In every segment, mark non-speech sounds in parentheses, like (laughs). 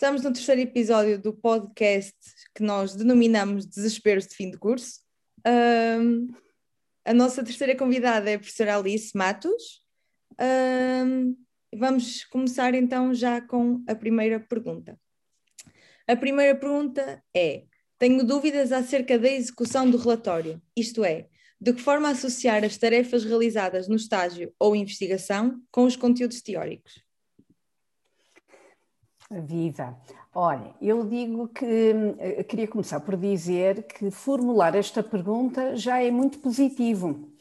Estamos no terceiro episódio do podcast que nós denominamos Desesperos de Fim de Curso. Um, a nossa terceira convidada é a professora Alice Matos. Um, vamos começar então já com a primeira pergunta. A primeira pergunta é: tenho dúvidas acerca da execução do relatório, isto é, de que forma associar as tarefas realizadas no estágio ou investigação com os conteúdos teóricos? Viva! Olha, eu digo que eu eh, queria começar por dizer que formular esta pergunta já é muito positivo,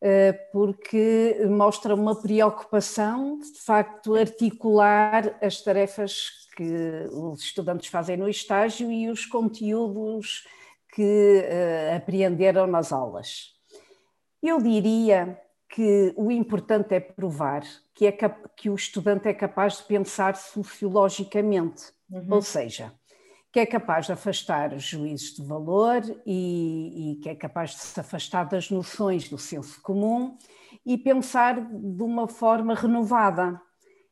eh, porque mostra uma preocupação de, de facto articular as tarefas que os estudantes fazem no estágio e os conteúdos que uh, apreenderam nas aulas. Eu diria que o importante é provar que, é que o estudante é capaz de pensar sociologicamente, uhum. ou seja, que é capaz de afastar os juízes de valor e, e, que é capaz de se afastar das noções do senso comum e pensar de uma forma renovada.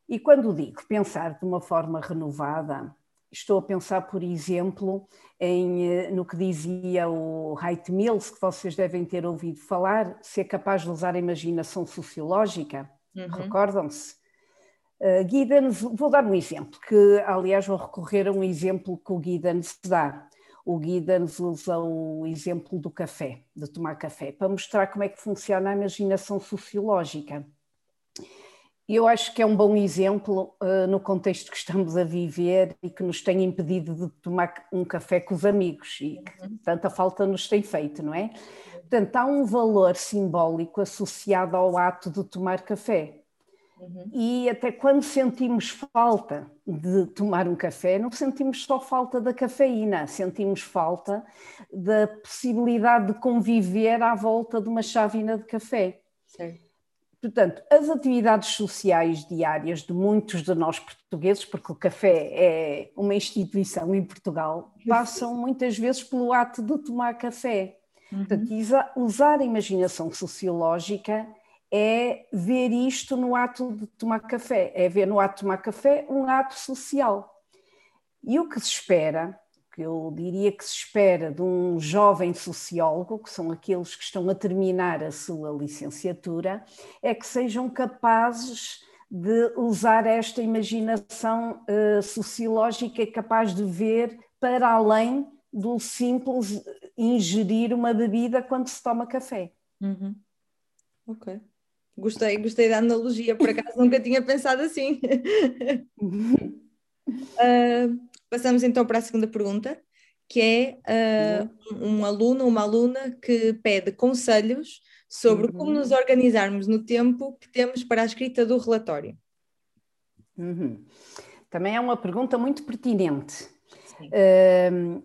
E quando digo pensar de uma forma renovada, estou a pensar, por exemplo, em, eh, no que dizia o Wright Mills, que vocês devem ter ouvido falar, ser capaz de usar a imaginação sociológica. Uhum. Recordam-se? Uh, Giddens, vou dar um exemplo, que aliás vou recorrer a um exemplo que o Giddens dá. O Giddens usa o exemplo do café, de tomar café, para mostrar como é que funciona a imaginação sociológica eu acho que é um bom exemplo uh, no contexto que estamos a viver e que nos tem impedido de tomar um café com os amigos e que uhum. tanta falta nos tem feito, não é? Portanto, há um valor simbólico associado ao ato de tomar café. Uhum. E até quando sentimos falta de tomar um café, não sentimos só falta da cafeína, sentimos falta da possibilidade de conviver à volta de uma chávena de café. Sim. Portanto, as atividades sociais diárias de muitos de nós portugueses, porque o café é uma instituição em Portugal, passam muitas vezes pelo ato de tomar café. Uhum. Portanto, usar a imaginação sociológica é ver isto no ato de tomar café, é ver no ato de tomar café um ato social. E o que se espera que eu diria que se espera de um jovem sociólogo, que são aqueles que estão a terminar a sua licenciatura, é que sejam capazes de usar esta imaginação uh, sociológica capaz de ver para além do simples ingerir uma bebida quando se toma café. Uhum. Ok. Gostei, gostei da analogia, por acaso nunca (laughs) tinha pensado assim. uh, (laughs) Passamos então para a segunda pergunta, que é uh, um aluno ou uma aluna que pede conselhos sobre uhum. como nos organizarmos no tempo que temos para a escrita do relatório. Uhum. Também é uma pergunta muito pertinente. Uh,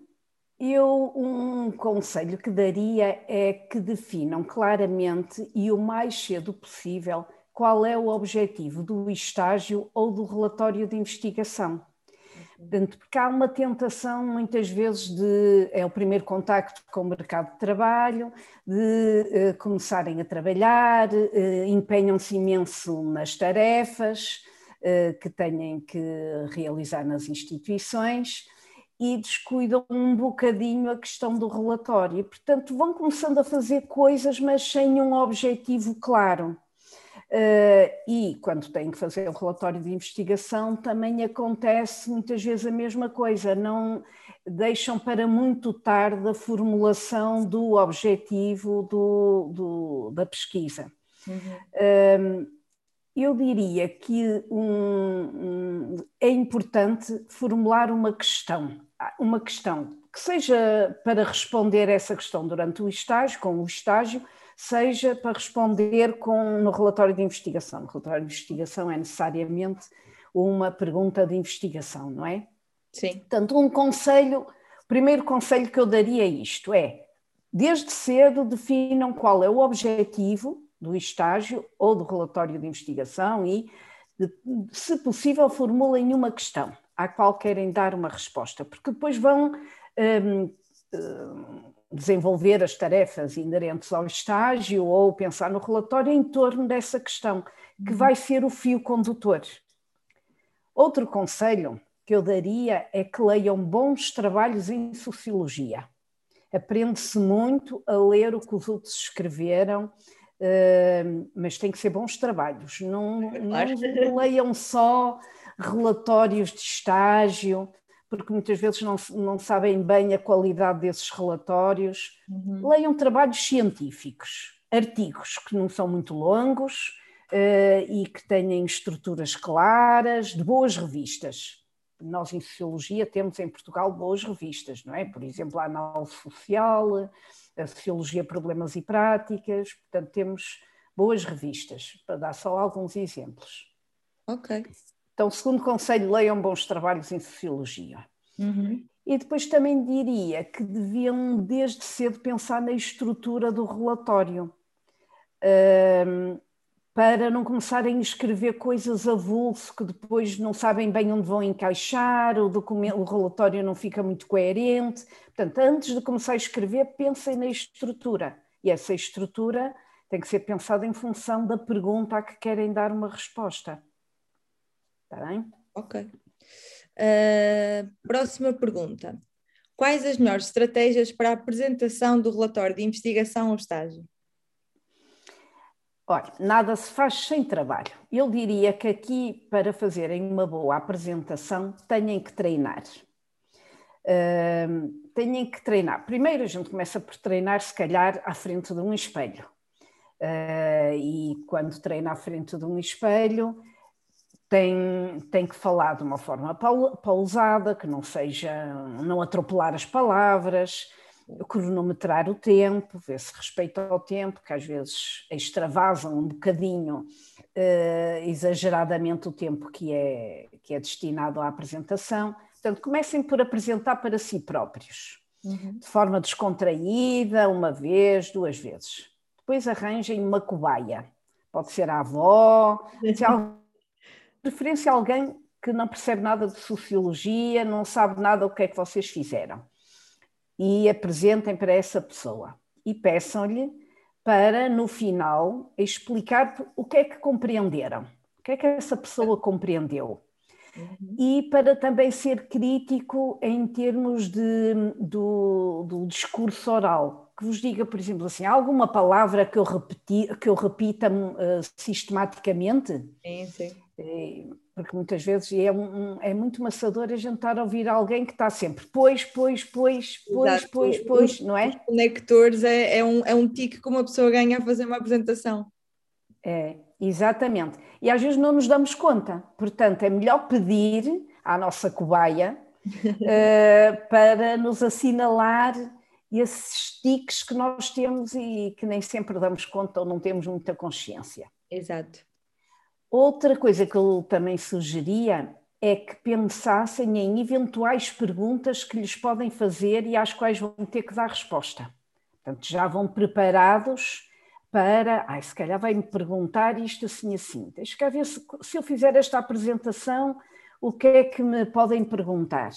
eu, um conselho que daria é que definam claramente e o mais cedo possível qual é o objetivo do estágio ou do relatório de investigação. Portanto, porque há uma tentação muitas vezes de é o primeiro contacto com o mercado de trabalho, de uh, começarem a trabalhar, uh, empenham-se imenso nas tarefas uh, que têm que realizar nas instituições e descuidam um bocadinho a questão do relatório. Portanto, vão começando a fazer coisas, mas sem um objetivo claro. Uh, e quando têm que fazer o relatório de investigação, também acontece muitas vezes a mesma coisa, não deixam para muito tarde a formulação do objetivo do, do da pesquisa. Uhum. Uh, eu diria que um, um, é importante formular uma questão, uma questão que seja para responder essa questão durante o estágio, com o estágio, seja para responder com, no relatório de investigação. No relatório de investigação é necessariamente uma pergunta de investigação, não é? Sim. Portanto, um conselho, o primeiro conselho que eu daria é isto é, desde cedo definam qual é o objetivo do estágio ou do relatório de investigação e, se possível, formulem uma questão à qual querem dar uma resposta, porque depois vão hum, hum, desenvolver as tarefas inerentes ao estágio ou pensar no relatório em torno dessa questão, que uhum. vai ser o fio condutor. Outro conselho que eu daria é que leiam bons trabalhos em sociologia. Aprende-se muito a ler o que os outros escreveram, uh, mas tem que ser bons trabalhos. Não, não (laughs) leiam só relatórios de estágio, porque muitas vezes não, não sabem bem a qualidade desses relatórios. Uhum. Leiam trabalhos científicos, artigos que não são muito longos uh, e que tenham estruturas claras, de boas revistas. Nós, em Sociologia, temos em Portugal boas revistas, não é? Por exemplo, a Análise Social, a Sociologia Problemas e Práticas, portanto, temos boas revistas, para dar só alguns exemplos. Ok. Então, segundo conselho, leiam bons trabalhos em Sociologia. Uhum. E depois também diria que deviam, desde cedo, pensar na estrutura do relatório. Um, para não começarem a escrever coisas avulso que depois não sabem bem onde vão encaixar, o, documento, o relatório não fica muito coerente. Portanto, antes de começar a escrever, pensem na estrutura. E essa estrutura tem que ser pensada em função da pergunta a que querem dar uma resposta. Está bem? Ok. Uh, próxima pergunta. Quais as melhores estratégias para a apresentação do relatório de investigação ou estágio? Olha, nada se faz sem trabalho. Eu diria que aqui, para fazerem uma boa apresentação, têm que treinar. Uh, têm que treinar. Primeiro, a gente começa por treinar, se calhar, à frente de um espelho. Uh, e quando treina à frente de um espelho, tem, tem que falar de uma forma pausada, que não seja, não atropelar as palavras, cronometrar o tempo, ver se respeita ao tempo, que às vezes extravasam um bocadinho uh, exageradamente o tempo que é, que é destinado à apresentação. Portanto, comecem por apresentar para si próprios, uhum. de forma descontraída, uma vez, duas vezes. Depois arranjem uma cobaia. Pode ser a avó, se há preferência alguém que não percebe nada de sociologia, não sabe nada do que é que vocês fizeram e apresentem para essa pessoa e peçam-lhe para, no final, explicar o que é que compreenderam, o que é que essa pessoa compreendeu. Uhum. E para também ser crítico em termos de, do, do, discurso oral, que vos diga, por exemplo, assim, alguma palavra que eu, repeti, que eu repita uh, sistematicamente? Sim, sim. Porque muitas vezes é, um, é muito maçador a gente estar a ouvir alguém que está sempre pois, pois, pois, pois, Exato. pois, pois, não é? Os conectores é, é, um, é um tique que uma pessoa ganha a fazer uma apresentação. É, exatamente. E às vezes não nos damos conta. Portanto, é melhor pedir à nossa cobaia uh, (laughs) para nos assinalar esses tiques que nós temos e que nem sempre damos conta ou não temos muita consciência. Exato. Outra coisa que eu também sugeria é que pensassem em eventuais perguntas que lhes podem fazer e às quais vão ter que dar resposta. Portanto, já vão preparados para, ai, se calhar vai-me perguntar isto assim assim. Deixa cá ver se, se eu fizer esta apresentação, o que é que me podem perguntar?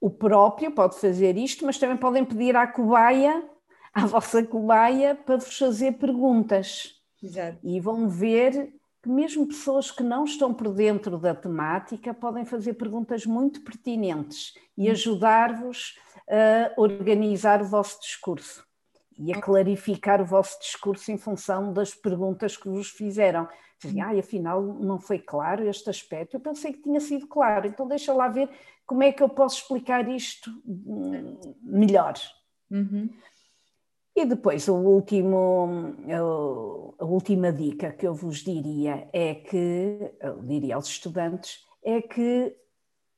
O próprio pode fazer isto, mas também podem pedir à cobaia, à vossa cobaia, para vos fazer perguntas. Exato. E vão ver que mesmo pessoas que não estão por dentro da temática podem fazer perguntas muito pertinentes e hum. ajudar-vos a organizar o vosso discurso e a clarificar o vosso discurso em função das perguntas que vos fizeram. Dizem, ah, afinal não foi claro este aspecto, eu pensei que tinha sido claro, então deixa lá ver como é que eu posso explicar isto hum, melhor. Uhum. E depois, o último, a última dica que eu vos diria é que, eu diria aos estudantes, é que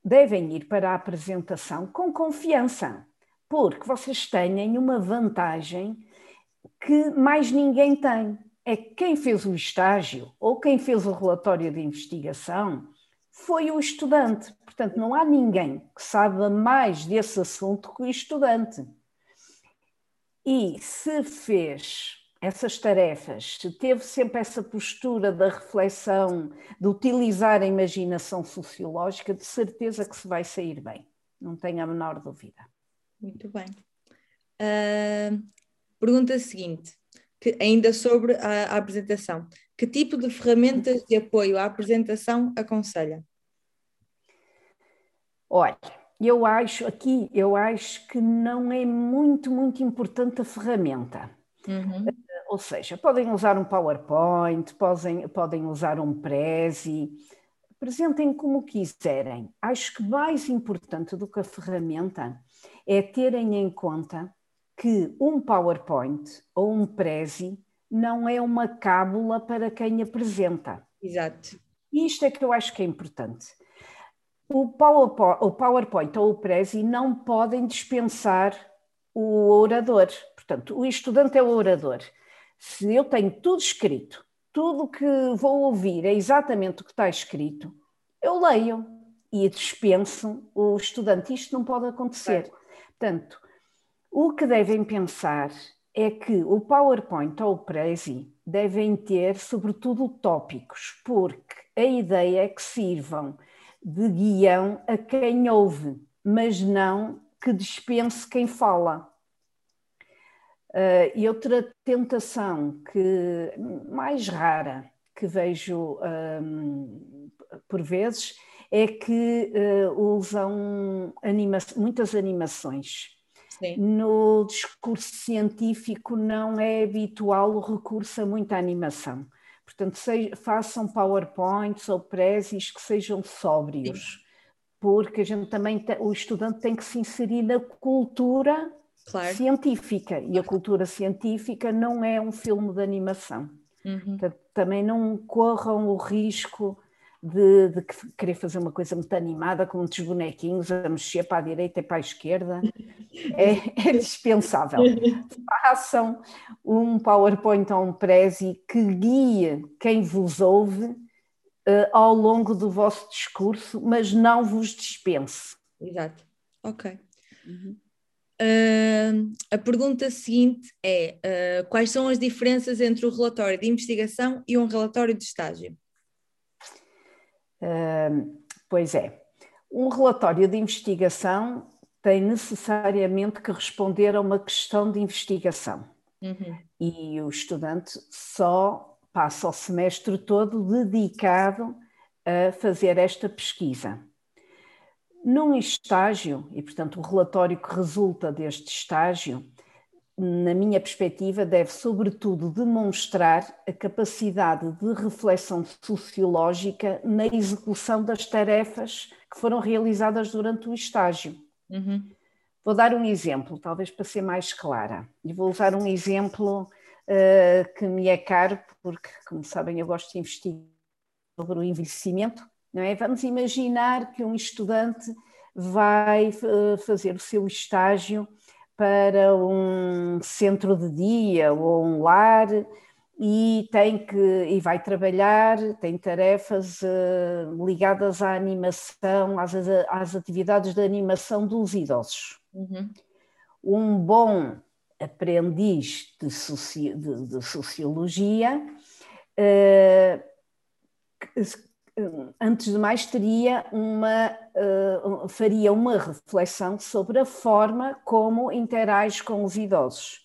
devem ir para a apresentação com confiança, porque vocês têm uma vantagem que mais ninguém tem. É que quem fez o estágio ou quem fez o relatório de investigação foi o estudante. Portanto, não há ninguém que saiba mais desse assunto que o estudante. E se fez essas tarefas, se teve sempre essa postura da reflexão, de utilizar a imaginação sociológica, de certeza que se vai sair bem, não tenho a menor dúvida. Muito bem. Uh, pergunta seguinte, que ainda sobre a, a apresentação: que tipo de ferramentas de apoio à apresentação aconselha? Olha, eu acho aqui, eu acho que não é muito, muito importante a ferramenta. Uhum. Ou seja, podem usar um PowerPoint, podem, podem usar um Prezi, apresentem como quiserem. Acho que mais importante do que a ferramenta é terem em conta que um PowerPoint ou um Prezi não é uma cábula para quem apresenta. Exato. Isto é que eu acho que é importante. O PowerPoint, o PowerPoint ou o Prezi não podem dispensar o orador. Portanto, o estudante é o orador. Se eu tenho tudo escrito, tudo o que vou ouvir é exatamente o que está escrito, eu leio e dispenso o estudante. Isto não pode acontecer. Portanto, o que devem pensar é que o PowerPoint ou o Prezi devem ter, sobretudo, tópicos, porque a ideia é que sirvam de guião a quem ouve, mas não que dispense quem fala. Uh, e outra tentação que mais rara que vejo um, por vezes é que uh, usam anima muitas animações. Sim. No discurso científico não é habitual o recurso a muita animação. Portanto, se, façam PowerPoints ou prezes que sejam sóbrios, Sim. porque a gente também o estudante tem que se inserir na cultura claro. científica e a cultura científica não é um filme de animação. Uhum. Portanto, também não corram o risco de, de, querer fazer uma coisa muito animada com muitos bonequinhos a mexer para a direita e para a esquerda. É, (laughs) é dispensável. Façam um PowerPoint ou um Prezi que guie quem vos ouve uh, ao longo do vosso discurso, mas não vos dispense. Exato. Ok. Uhum. Uh, a pergunta seguinte é: uh, quais são as diferenças entre o relatório de investigação e um relatório de estágio? Uh, pois é, um relatório de investigação tem necessariamente que responder a uma questão de investigação. Uhum. E o estudante só passa o semestre todo dedicado a fazer esta pesquisa. Num estágio, e portanto o relatório que resulta deste estágio, na minha perspectiva, deve sobretudo demonstrar a capacidade de reflexão sociológica na execução das tarefas que foram realizadas durante o estágio. Uhum. Vou dar um exemplo, talvez para ser mais clara, e vou usar um exemplo uh, que me é caro, porque, como sabem, eu gosto de investigar sobre o envelhecimento não é? Vamos imaginar que um estudante vai eh, fazer o seu estágio para um centro de dia ou um lar e tem que e vai trabalhar, tem tarefas uh, ligadas à animação, às, às atividades de animação dos idosos. Uhum. Um bom aprendiz de, soci, de, de sociologia uh, antes de mais, teria uma, uh, faria uma reflexão sobre a forma como interage com os idosos.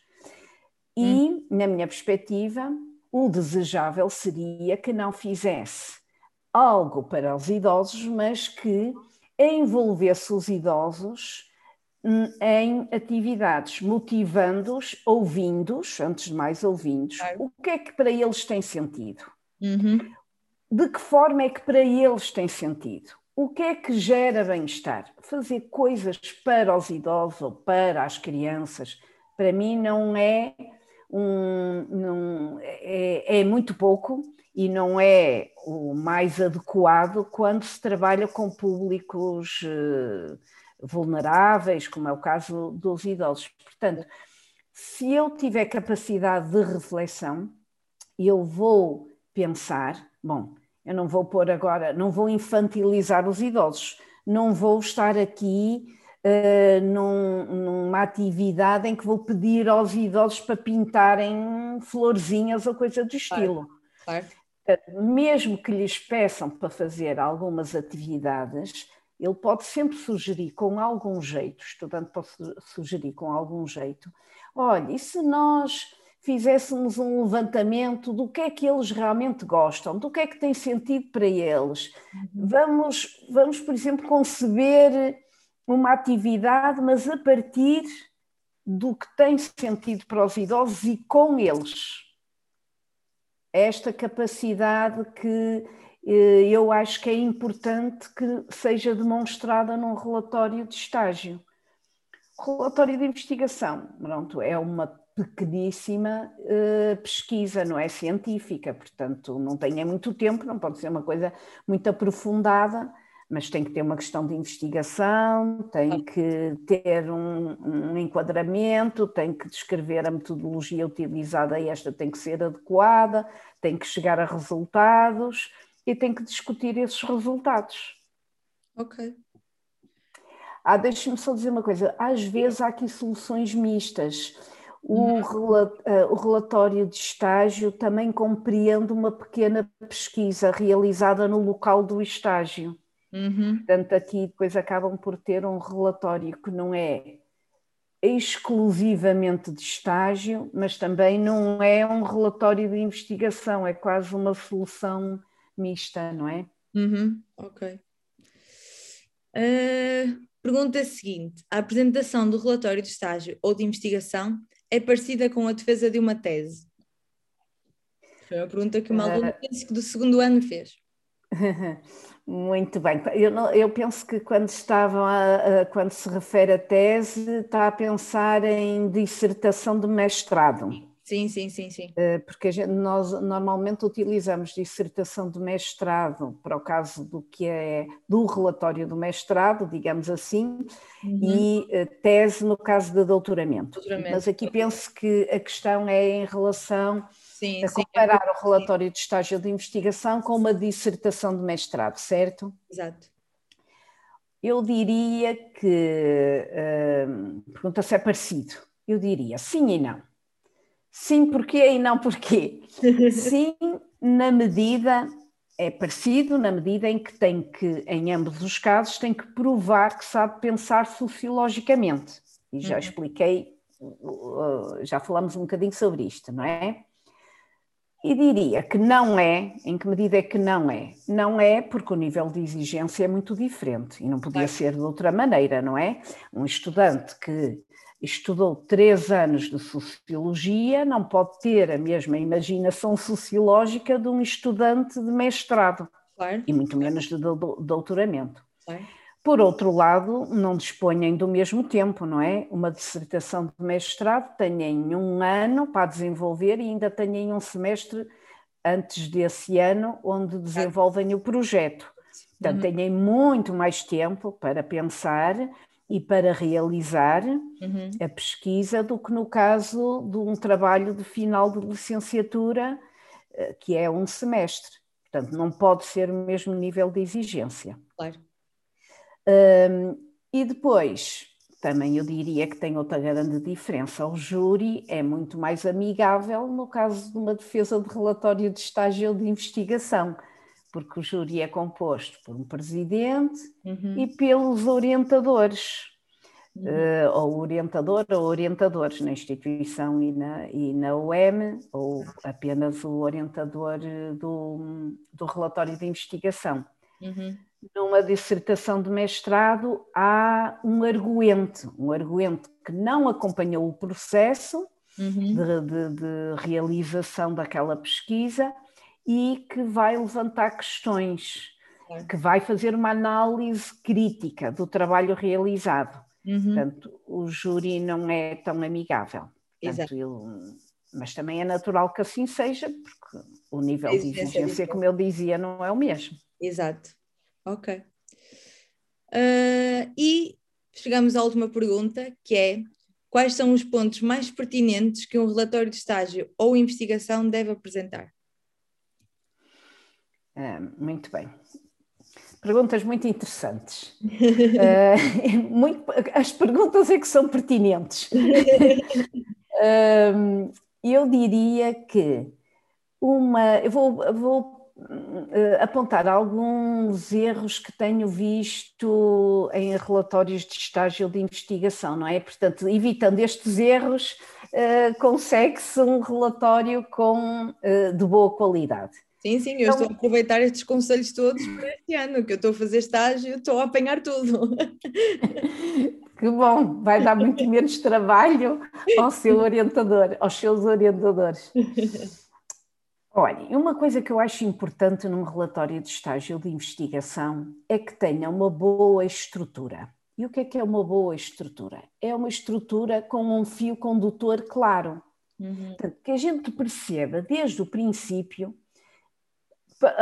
E, hum. na minha perspectiva, o desejável seria que não fizesse algo para os idosos, mas que envolvesse os idosos hum, em atividades, motivando-os, ouvindo-os, antes de mais ouvindo-os, claro. o que é que para eles tem sentido. Uhum de que forma é que para eles tem sentido? O que é que gera bem-estar? Fazer coisas para os idosos ou para as crianças, para mim não é um, não, é, é muito pouco e não é o mais adequado quando se trabalha com públicos uh, vulneráveis, como é o caso dos idosos. Portanto, se eu tiver capacidade de reflexão, eu vou pensar, bom, eu não vou pôr agora, não vou infantilizar os idosos, não vou estar aqui uh, num, numa atividade em que vou pedir aos idosos para pintarem florzinhas ou coisa do estilo. Claro, claro. Mesmo que lhes peçam para fazer algumas atividades, ele pode sempre sugerir com algum jeito, o estudante pode sugerir com algum jeito, olha, e se nós fizéssemos um levantamento do que é que eles realmente gostam, do que é que tem sentido para eles. Uhum. Vamos, vamos, por exemplo, conceber uma atividade, mas a partir do que tem sentido para os idosos e com eles. Esta capacidade que eh, eu acho que é importante que seja demonstrada num relatório de estágio. Relatório de investigação, pronto, é uma pequeníssima uh, pesquisa, não é científica, portanto não tem muito tempo, não pode ser uma coisa muito aprofundada, mas tem que ter uma questão de investigação, tem que ter um, um enquadramento, tem que descrever a metodologia utilizada e esta tem que ser adequada, tem que chegar a resultados e tem que discutir esses resultados. Ok. Ah, deixe-me só dizer uma coisa, às vezes há aqui soluções mistas o, eh, o relatório de estágio também compreende uma pequena pesquisa realizada no local do estágio. Uhum. Portanto, aqui depois acabam por ter um relatório que não é exclusivamente de estágio, mas também não é um relatório de investigação, é quase uma solução mista, não é? Uhum. Ok. Uh, pergunta seguinte: a apresentação do relatório de estágio ou de investigação é parecida com a defesa de uma tese? Foi uma pergunta que uma aluna uh... penso que do segundo ano fez. (laughs) Muito bem. Eu, eu, penso que quando estavam a, a, quando se refere a tese, está a pensar em dissertação de mestrado. Sim, sim, sim, sim. Eh, porque gente, nós normalmente utilizamos dissertação de mestrado para o caso do que é do relatório do mestrado, digamos assim, uhum. e eh, tese no caso de doutoramento. doutoramento. Mas aqui penso que a questão é em relação sim, a comparar sim. o relatório de estágio de investigação com uma dissertação de mestrado, certo? Exato. Eu diria que, uh, pergunta se é parecido, eu diria sim e não. Sim, porquê e não porquê? Sim, na medida, é parecido, na medida em que tem que, em ambos os casos, tem que provar que sabe pensar sociologicamente. E já uhum. expliquei, já falamos um bocadinho sobre isto, não é? E diria que não é, em que medida é que não é? Não é porque o nível de exigência é muito diferente e não podia ser de outra maneira, não é? Um estudante que estudou três anos de sociologia, não pode ter a mesma imaginação sociológica de um estudante de mestrado, claro. e muito menos de doutoramento. Claro. Por outro lado, não dispõem do mesmo tempo, não é? Uma dissertação de mestrado têm um ano para desenvolver e ainda têm um semestre antes desse ano onde desenvolvem o projeto. Portanto, uhum. têm muito mais tempo para pensar e para realizar uhum. a pesquisa do que no caso de um trabalho de final de licenciatura, eh, que é um semestre. Portanto, não pode ser o mesmo nível de exigência. Claro. Um, e depois, também eu diria que tem outra grande diferença. O júri é muito mais amigável no caso de uma defesa de relatório de estágio de investigação porque o júri é composto por um presidente uhum. e pelos orientadores, uhum. uh, ou orientador ou orientadores na instituição e na, e na UEM, ou apenas o orientador do, do relatório de investigação. Uhum. Numa dissertação de mestrado há um arguente, um arguente que não acompanhou o processo uhum. de, de, de realização daquela pesquisa, e que vai levantar questões, é. que vai fazer uma análise crítica do trabalho realizado. Uhum. Portanto, o júri não é tão amigável. Portanto, ele, mas também é natural que assim seja, porque o nível de exigência, como eu dizia, não é o mesmo. Exato. Ok. Uh, e chegamos à última pergunta, que é quais são os pontos mais pertinentes que um relatório de estágio ou investigação deve apresentar? Ah, muito bem. Perguntas muito interessantes. uh, (laughs) (laughs) muito, as perguntas é que são pertinentes. (laughs) uh, eu diria que uma. Eu vou, vou apontar alguns erros que tenho visto em relatórios de estágio de investigação, não é? Portanto, evitando estes erros, consegue-se um relatório com, de boa qualidade. Sim, sim, eu então, estou a aproveitar estes conselhos todos para este ano, que eu estou a fazer estágio, estou a apanhar tudo. (laughs) Que bom, vai dar muito menos trabalho ao seu orientador, aos seus orientadores. Olha, uma coisa que eu acho importante num relatório de estágio de investigação é que tenha uma boa estrutura. E o que é que é uma boa estrutura? É uma estrutura com um fio condutor claro. Uhum. Portanto, que a gente perceba desde o princípio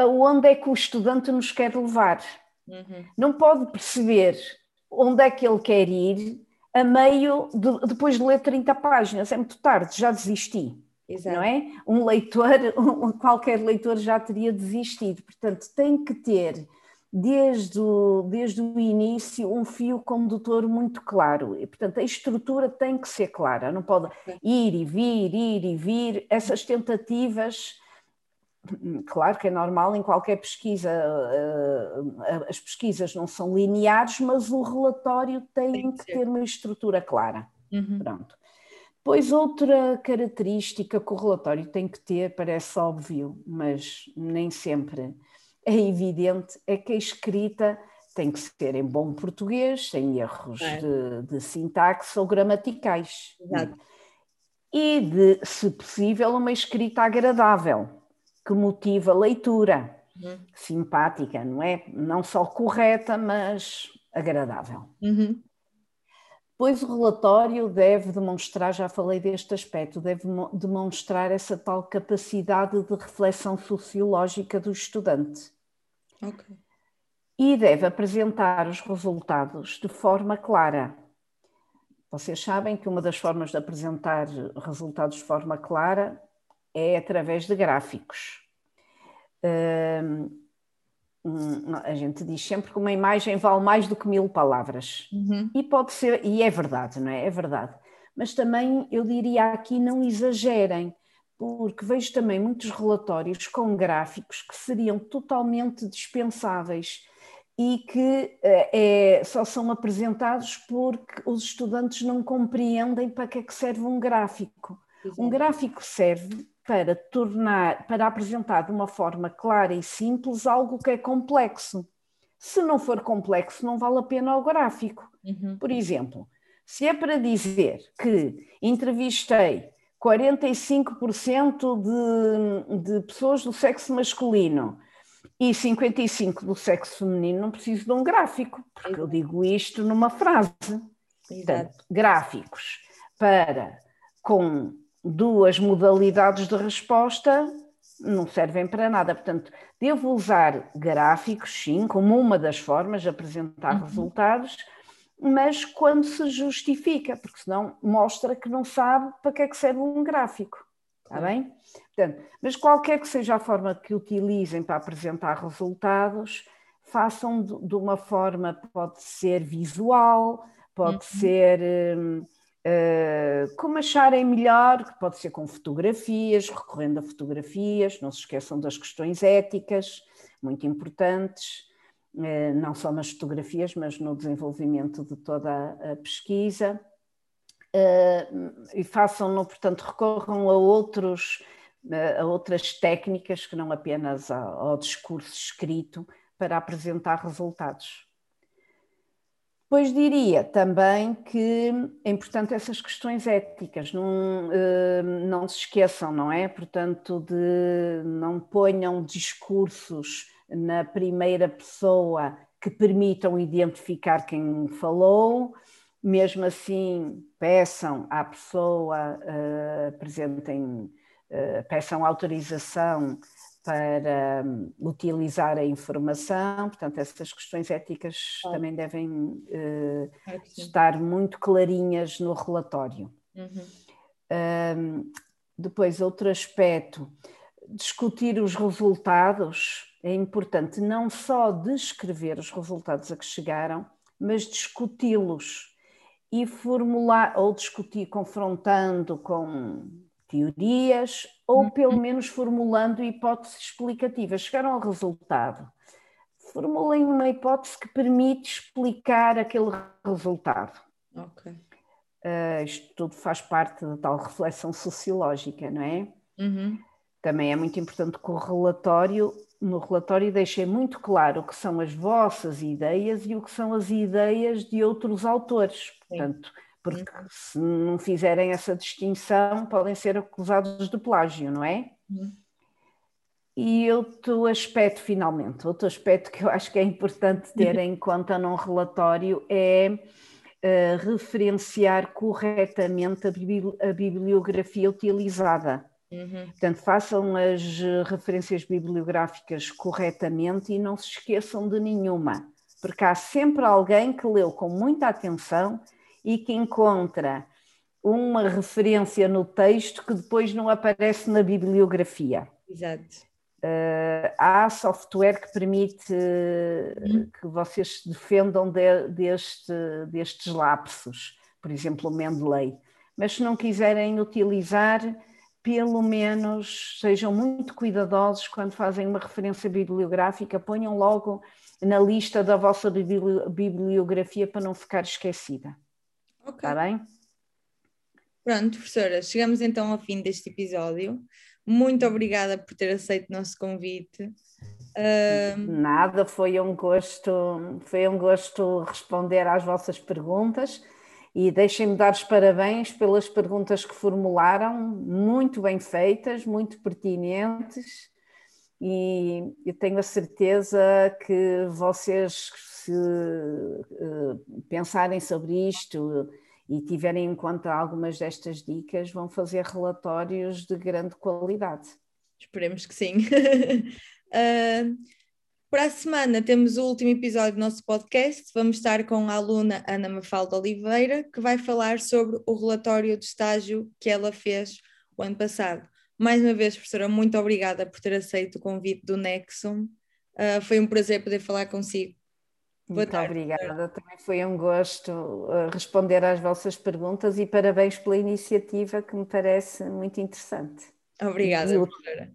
onde é que o estudante nos quer levar. Uhum. Não pode perceber onde é que ele quer ir a meio, de, depois de ler 30 páginas, é muito tarde, já desisti. Exato. Não é? Um leitor, (laughs) um, qualquer leitor já teria desistido. Portanto, tem que ter, desde o, desde o início, um fio condutor muito claro. E, portanto, a estrutura tem que ser clara, não pode ir e vir, ir e vir. Essas tentativas Claro que é normal em qualquer pesquisa, eh, eh, as pesquisas não são lineares, mas o relatório tem, tem que, que ter uma estrutura clara. Uhum. Pronto. Pois outra característica que o relatório tem que ter, parece óbvio, mas nem sempre é evidente, é que a escrita tem que ser em bom português, sem erros é. de, de, sintaxe ou gramaticais. Exato. E de, se possível, uma escrita agradável que motiva a leitura, uhum. simpática, não é? Não só correta, mas agradável. Uhum. Pois o relatório deve demonstrar, já falei deste aspecto, deve demonstrar essa tal capacidade de reflexão sociológica do estudante. Okay. E deve apresentar os resultados de forma clara. Vocês sabem que uma das formas de apresentar resultados de forma clara é através de gráficos. a gente diz sempre que uma imagem vale mais do que mil palavras. Uhum. E pode ser, e é verdade, não é? É verdade. Mas também eu diria aqui não exagerem, porque vejo também muitos relatórios com gráficos que seriam totalmente dispensáveis e que é, só são apresentados porque os estudantes não compreendem para que é que serve um gráfico. Um gráfico serve para tornar, para apresentar de uma forma clara e simples algo que é complexo. Se não for complexo, não vale a pena o gráfico. Uhum. Por exemplo, se é para dizer que entrevistei 45% de, de pessoas do sexo masculino e 55% do sexo feminino, não preciso de um gráfico, porque eu digo isto numa frase. Portanto, gráficos para com duas modalidades de resposta não servem para nada. Portanto, devo usar gráficos, sim, como uma das formas de apresentar uhum. resultados, mas quando se justifica, porque senão mostra que não sabe para que é que serve um gráfico. Está bem? Portanto, mas qualquer que seja a forma que utilizem para apresentar resultados, façam de uma forma, pode ser visual, pode uhum. ser. Hum, eh, como acharem melhor, que pode ser com fotografias, recorrendo a fotografias, não se esqueçam das questões éticas, muito importantes, uh, não só nas fotografias, mas no desenvolvimento de toda a pesquisa. Uh, e façam-no, portanto, recorram a, outros, a outras técnicas que não apenas ao discurso escrito para apresentar resultados. Pois diria também que é importante essas questões éticas, não, eh, não se esqueçam, não é? Portanto, de não ponham discursos na primeira pessoa que permitam identificar quem falou, mesmo assim peçam à pessoa, uh, apresentem, uh, peçam autorização para hum, utilizar a informação, portanto, essas questões éticas ah. também devem uh, estar muito clarinhas no relatório. Uhum. Um, depois, outro aspecto, discutir os resultados. É importante não só descrever os resultados a que chegaram, mas discuti-los e formular, ou discutir confrontando com teorias ou pelo menos formulando hipóteses explicativas. Chegaram ao resultado. Formulem uma hipótese que permite explicar aquele resultado. Uh, isto tudo faz parte da tal reflexão sociológica, não é? Uhum. Também é muito importante que o relatório, no relatório, deixe muito claro o que são as vossas ideias e o que são as ideias de outros autores. Portanto, porque uhum. se não fizerem essa distinção, podem ser acusados de plágio, não é? Uhum. E outro aspecto, finalmente, outro aspecto que eu acho que é importante ter em (laughs) conta num relatório é uh, referenciar corretamente a, a bibliografia utilizada. Uhum. Portanto, façam as referências bibliográficas corretamente e não se esqueçam de nenhuma, porque há sempre alguém que leu com muita atenção e que encontra uma referência no texto que depois não aparece na bibliografia. Exato. Uh, há software que permite uhum. que vocês se defendam de, deste, destes lapsos, por exemplo, o Mendeley. Mas se não quiserem utilizar, pelo menos sejam muito cuidadosos quando fazem uma referência bibliográfica, ponham logo na lista da vossa bibliografia para não ficar esquecida. Ok. Está bem? Pronto, professora, chegamos então ao fim deste episódio. Muito obrigada por ter aceito o nosso convite. Nada, foi um gosto, foi um gosto responder às vossas perguntas e deixem-me dar os parabéns pelas perguntas que formularam, muito bem feitas, muito pertinentes, e eu tenho a certeza que vocês, se uh, pensarem sobre isto e tiverem em conta algumas destas dicas, vão fazer relatórios de grande qualidade. Esperemos que sim. uh, (laughs) para a semana temos o último episódio do nosso podcast. Vamos estar com a aluna Ana Mafalda Oliveira, que vai falar sobre o relatório de estágio que ela fez o ano passado. Mais uma vez, professora, muito obrigada por ter aceito o convite do Nexon. Uh, foi um prazer poder falar consigo. Boa Muito tarde, obrigada, também foi um gosto uh, responder às vossas perguntas e parabéns pela iniciativa que me parece muito interessante. Obrigada, professora.